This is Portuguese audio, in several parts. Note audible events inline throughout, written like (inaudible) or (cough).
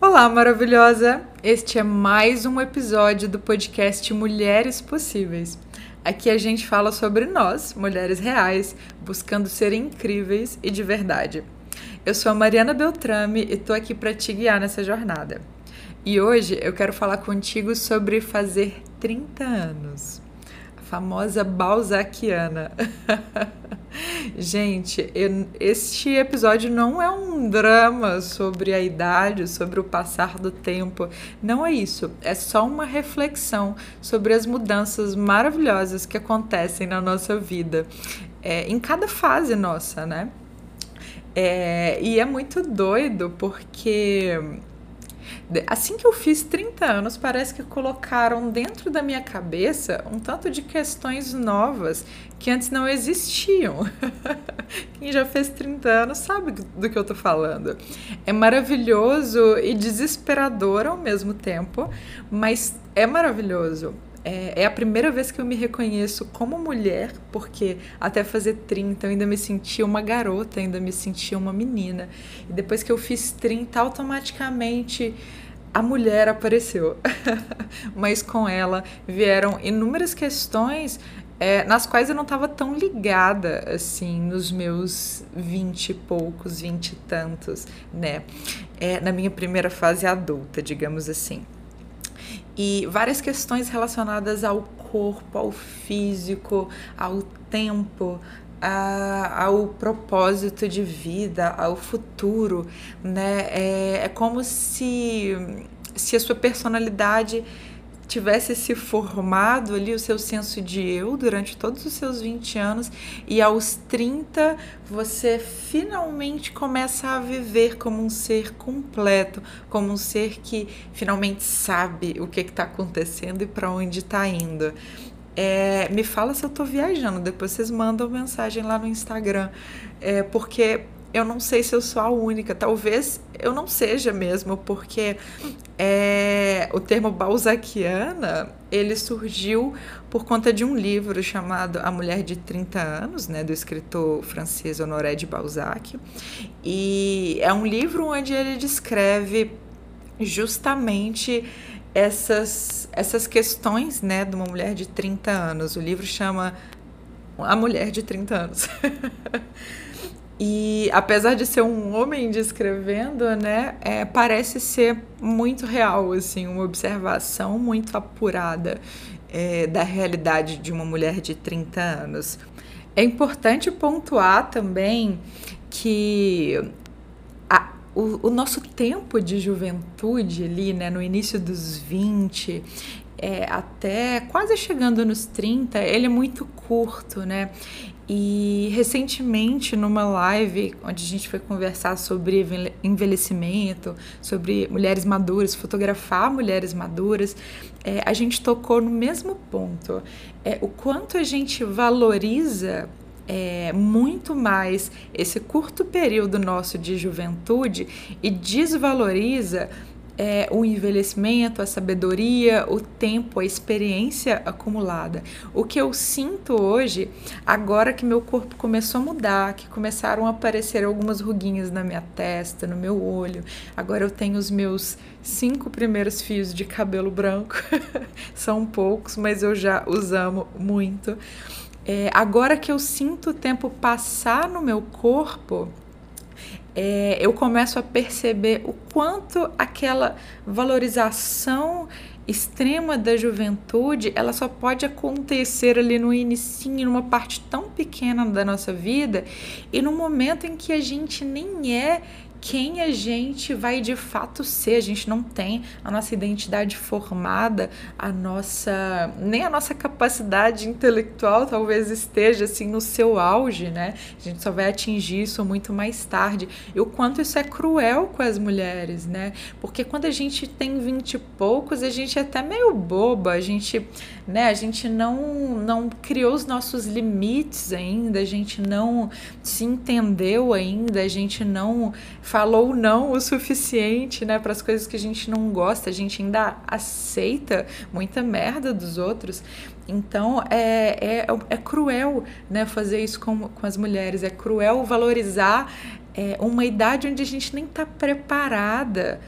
Olá, maravilhosa! Este é mais um episódio do podcast Mulheres Possíveis. Aqui a gente fala sobre nós, mulheres reais, buscando ser incríveis e de verdade. Eu sou a Mariana Beltrame e tô aqui para te guiar nessa jornada. E hoje eu quero falar contigo sobre fazer 30 anos famosa Balzaciana. (laughs) Gente, eu, este episódio não é um drama sobre a idade, sobre o passar do tempo. Não é isso. É só uma reflexão sobre as mudanças maravilhosas que acontecem na nossa vida, é, em cada fase nossa, né? É, e é muito doido porque Assim que eu fiz 30 anos, parece que colocaram dentro da minha cabeça um tanto de questões novas que antes não existiam. (laughs) Quem já fez 30 anos sabe do que eu tô falando. É maravilhoso e desesperador ao mesmo tempo, mas é maravilhoso. É, é, a primeira vez que eu me reconheço como mulher, porque até fazer 30 eu ainda me sentia uma garota, ainda me sentia uma menina. E depois que eu fiz 30, automaticamente a mulher apareceu. (laughs) Mas com ela vieram inúmeras questões é, nas quais eu não estava tão ligada assim nos meus vinte e poucos, vinte e tantos, né? É, na minha primeira fase adulta, digamos assim e várias questões relacionadas ao corpo, ao físico, ao tempo, a, ao propósito de vida, ao futuro, né? É, é como se, se a sua personalidade tivesse se formado ali o seu senso de eu durante todos os seus 20 anos e aos 30 você finalmente começa a viver como um ser completo, como um ser que finalmente sabe o que está acontecendo e para onde está indo. É, me fala se eu estou viajando, depois vocês mandam mensagem lá no Instagram, é, porque eu não sei se eu sou a única, talvez eu não seja mesmo, porque é, o termo balzaquiana ele surgiu por conta de um livro chamado A Mulher de 30 Anos, né, do escritor francês Honoré de Balzac. E é um livro onde ele descreve justamente essas, essas questões né, de uma mulher de 30 anos. O livro chama A Mulher de 30 Anos. (laughs) E apesar de ser um homem descrevendo, né, é, parece ser muito real, assim, uma observação muito apurada é, da realidade de uma mulher de 30 anos. É importante pontuar também que a, o, o, nosso tempo de juventude ali, né, no início dos 20, é, até quase chegando nos 30, ele é muito curto, né? E recentemente, numa live onde a gente foi conversar sobre envelhecimento, sobre mulheres maduras, fotografar mulheres maduras, é, a gente tocou no mesmo ponto. É, o quanto a gente valoriza é, muito mais esse curto período nosso de juventude e desvaloriza é, o envelhecimento, a sabedoria, o tempo, a experiência acumulada. O que eu sinto hoje, agora que meu corpo começou a mudar, que começaram a aparecer algumas ruguinhas na minha testa, no meu olho, agora eu tenho os meus cinco primeiros fios de cabelo branco, (laughs) são poucos, mas eu já os amo muito. É, agora que eu sinto o tempo passar no meu corpo, é, eu começo a perceber o quanto aquela valorização extrema da juventude, ela só pode acontecer ali no início, numa parte tão pequena da nossa vida e no momento em que a gente nem é quem a gente vai de fato ser. A gente não tem a nossa identidade formada, a nossa nem a nossa capacidade intelectual talvez esteja assim no seu auge, né? A gente só vai atingir isso muito mais tarde. E o quanto isso é cruel com as mulheres, né? Porque quando a gente tem vinte e poucos, a gente é até meio boba, a gente, né, a gente não não criou os nossos limites ainda, a gente não se entendeu ainda, a gente não falou não o suficiente, né, para as coisas que a gente não gosta, a gente ainda aceita muita merda dos outros. Então é, é, é cruel né, fazer isso com, com as mulheres, é cruel valorizar é, uma idade onde a gente nem está preparada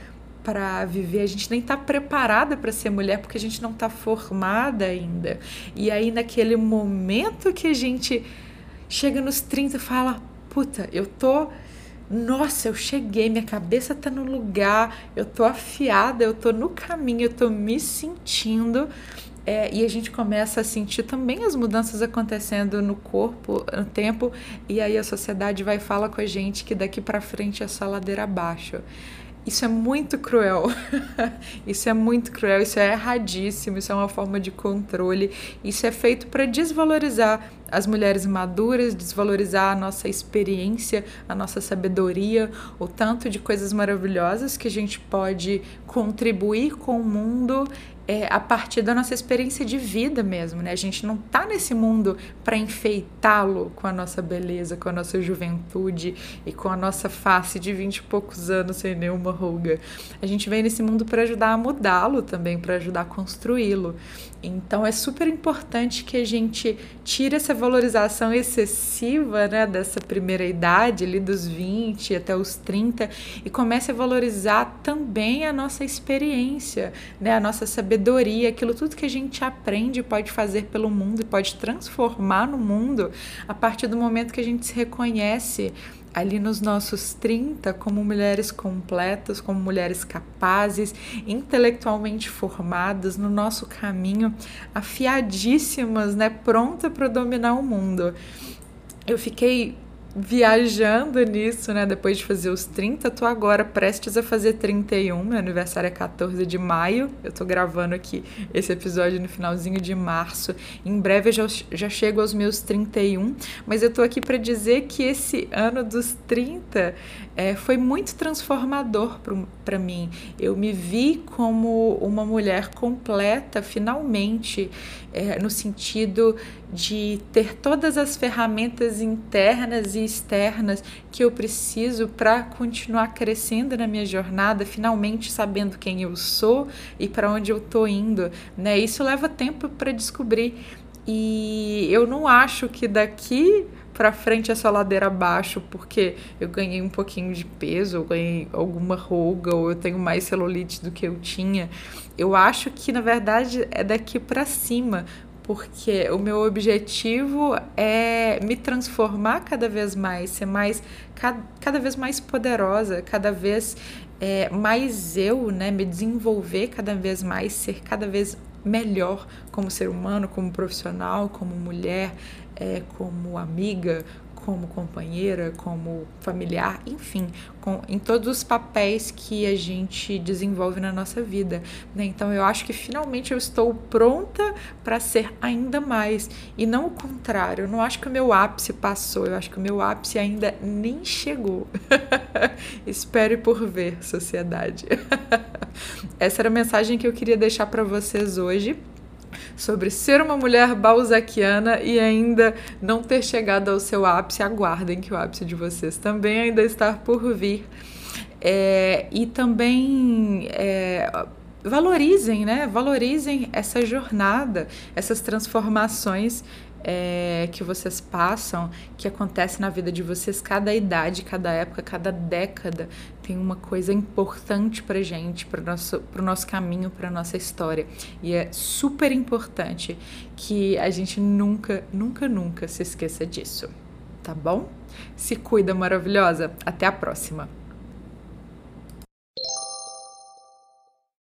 para viver, a gente nem está preparada para ser mulher porque a gente não está formada ainda. E aí, naquele momento que a gente chega nos 30 e fala: Puta, eu tô. Nossa, eu cheguei, minha cabeça tá no lugar, eu tô afiada, eu tô no caminho, eu tô me sentindo. É, e a gente começa a sentir também as mudanças acontecendo no corpo, no tempo, e aí a sociedade vai falar com a gente que daqui para frente é só ladeira abaixo. Isso é muito cruel. (laughs) isso é muito cruel, isso é erradíssimo, isso é uma forma de controle. Isso é feito para desvalorizar as mulheres maduras, desvalorizar a nossa experiência, a nossa sabedoria, o tanto de coisas maravilhosas que a gente pode contribuir com o mundo é, a partir da nossa experiência de vida mesmo, né? A gente não tá nesse mundo para enfeitá-lo com a nossa beleza, com a nossa juventude e com a nossa face de vinte e poucos anos sem nenhuma ruga. A gente vem nesse mundo para ajudar a mudá-lo também, para ajudar a construí-lo. Então é super importante que a gente tire essa valorização excessiva, né, dessa primeira idade, ali dos 20 até os 30 e comece a valorizar também a nossa experiência, né, a nossa sabedoria aquilo tudo que a gente aprende pode fazer pelo mundo e pode transformar no mundo a partir do momento que a gente se reconhece ali nos nossos 30 como mulheres completas, como mulheres capazes, intelectualmente formadas no nosso caminho, afiadíssimas, né, pronta para dominar o mundo. Eu fiquei viajando nisso, né? Depois de fazer os 30, tô agora prestes a fazer 31. Meu aniversário é 14 de maio. Eu tô gravando aqui esse episódio no finalzinho de março. Em breve eu já, já chego aos meus 31, mas eu tô aqui para dizer que esse ano dos 30 é, foi muito transformador para mim. Eu me vi como uma mulher completa, finalmente, é, no sentido de ter todas as ferramentas internas e externas que eu preciso para continuar crescendo na minha jornada, finalmente sabendo quem eu sou e para onde eu estou indo. Né? Isso leva tempo para descobrir. E eu não acho que daqui para frente é só ladeira abaixo, porque eu ganhei um pouquinho de peso, eu ganhei alguma ruga, ou eu tenho mais celulite do que eu tinha. Eu acho que na verdade é daqui para cima, porque o meu objetivo é me transformar cada vez mais, ser mais cada, cada vez mais poderosa, cada vez é, mais eu, né, me desenvolver cada vez mais, ser cada vez melhor como ser humano, como profissional, como mulher, é, como amiga, como companheira, como familiar, enfim, com, em todos os papéis que a gente desenvolve na nossa vida. Né? Então eu acho que finalmente eu estou pronta para ser ainda mais e não o contrário. Eu não acho que o meu ápice passou, eu acho que o meu ápice ainda nem chegou. (laughs) Espere por ver, sociedade. (laughs) Essa era a mensagem que eu queria deixar para vocês hoje sobre ser uma mulher balzaquiana e ainda não ter chegado ao seu ápice. Aguardem que o ápice de vocês também ainda está por vir. É, e também é, valorizem, né? Valorizem essa jornada, essas transformações é, que vocês passam, que acontece na vida de vocês, cada idade, cada época, cada década tem uma coisa importante pra gente, para o nosso, pro nosso caminho, para nossa história. E é super importante que a gente nunca, nunca, nunca se esqueça disso. Tá bom? Se cuida, maravilhosa. Até a próxima.